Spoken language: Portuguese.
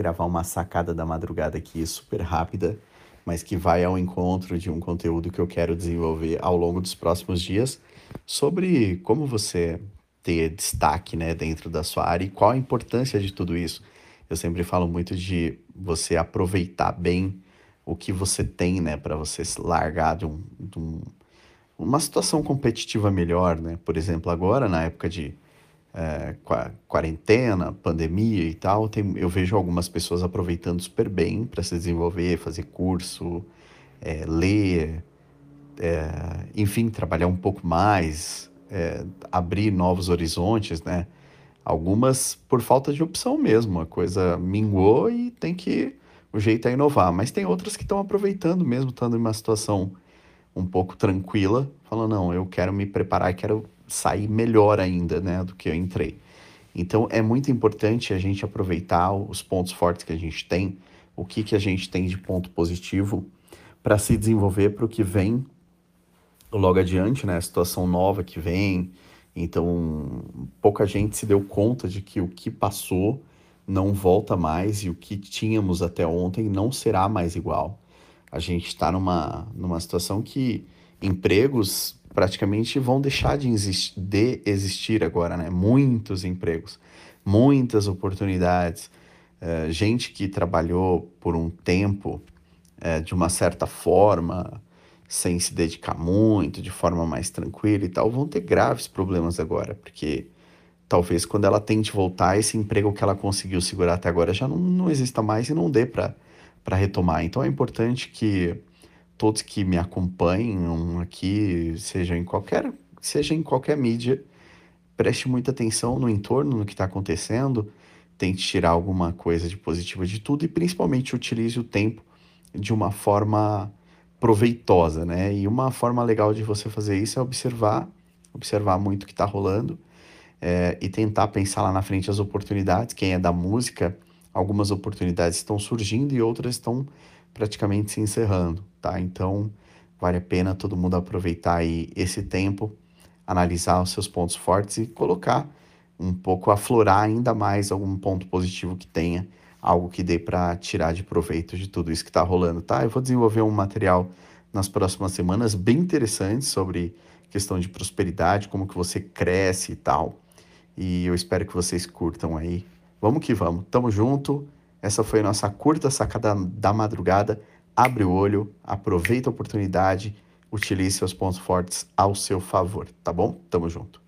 gravar uma sacada da madrugada aqui super rápida, mas que vai ao encontro de um conteúdo que eu quero desenvolver ao longo dos próximos dias sobre como você ter destaque, né, dentro da sua área e qual a importância de tudo isso. Eu sempre falo muito de você aproveitar bem o que você tem, né, para você se largar de, um, de um, uma situação competitiva melhor, né? Por exemplo, agora na época de é, quarentena, pandemia e tal, tem, eu vejo algumas pessoas aproveitando super bem para se desenvolver, fazer curso, é, ler, é, enfim, trabalhar um pouco mais, é, abrir novos horizontes, né? Algumas por falta de opção mesmo, a coisa minguou e tem que o jeito é inovar. Mas tem outras que estão aproveitando mesmo, estando em uma situação um pouco tranquila, falando, não, eu quero me preparar, quero sair melhor ainda, né, do que eu entrei. Então é muito importante a gente aproveitar os pontos fortes que a gente tem, o que, que a gente tem de ponto positivo para se desenvolver para o que vem logo adiante, né, a situação nova que vem. Então, pouca gente se deu conta de que o que passou não volta mais e o que tínhamos até ontem não será mais igual. A gente está numa, numa situação que empregos praticamente vão deixar de, de existir agora, né? Muitos empregos, muitas oportunidades. Uh, gente que trabalhou por um tempo uh, de uma certa forma, sem se dedicar muito, de forma mais tranquila e tal, vão ter graves problemas agora, porque talvez quando ela tente voltar, esse emprego que ela conseguiu segurar até agora já não, não exista mais e não dê para retomar. Então é importante que todos que me acompanham aqui, seja em qualquer, seja em qualquer mídia, preste muita atenção no entorno, no que está acontecendo, tente tirar alguma coisa de positiva de tudo e principalmente utilize o tempo de uma forma proveitosa, né? E uma forma legal de você fazer isso é observar, observar muito o que está rolando é, e tentar pensar lá na frente as oportunidades. Quem é da música, algumas oportunidades estão surgindo e outras estão praticamente se encerrando, tá? Então, vale a pena todo mundo aproveitar aí esse tempo, analisar os seus pontos fortes e colocar um pouco, aflorar ainda mais algum ponto positivo que tenha, algo que dê para tirar de proveito de tudo isso que está rolando, tá? Eu vou desenvolver um material nas próximas semanas bem interessante sobre questão de prosperidade, como que você cresce e tal. E eu espero que vocês curtam aí. Vamos que vamos. Tamo junto. Essa foi a nossa curta sacada da madrugada. Abre o olho, aproveita a oportunidade, utilize seus pontos fortes ao seu favor, tá bom? Tamo junto.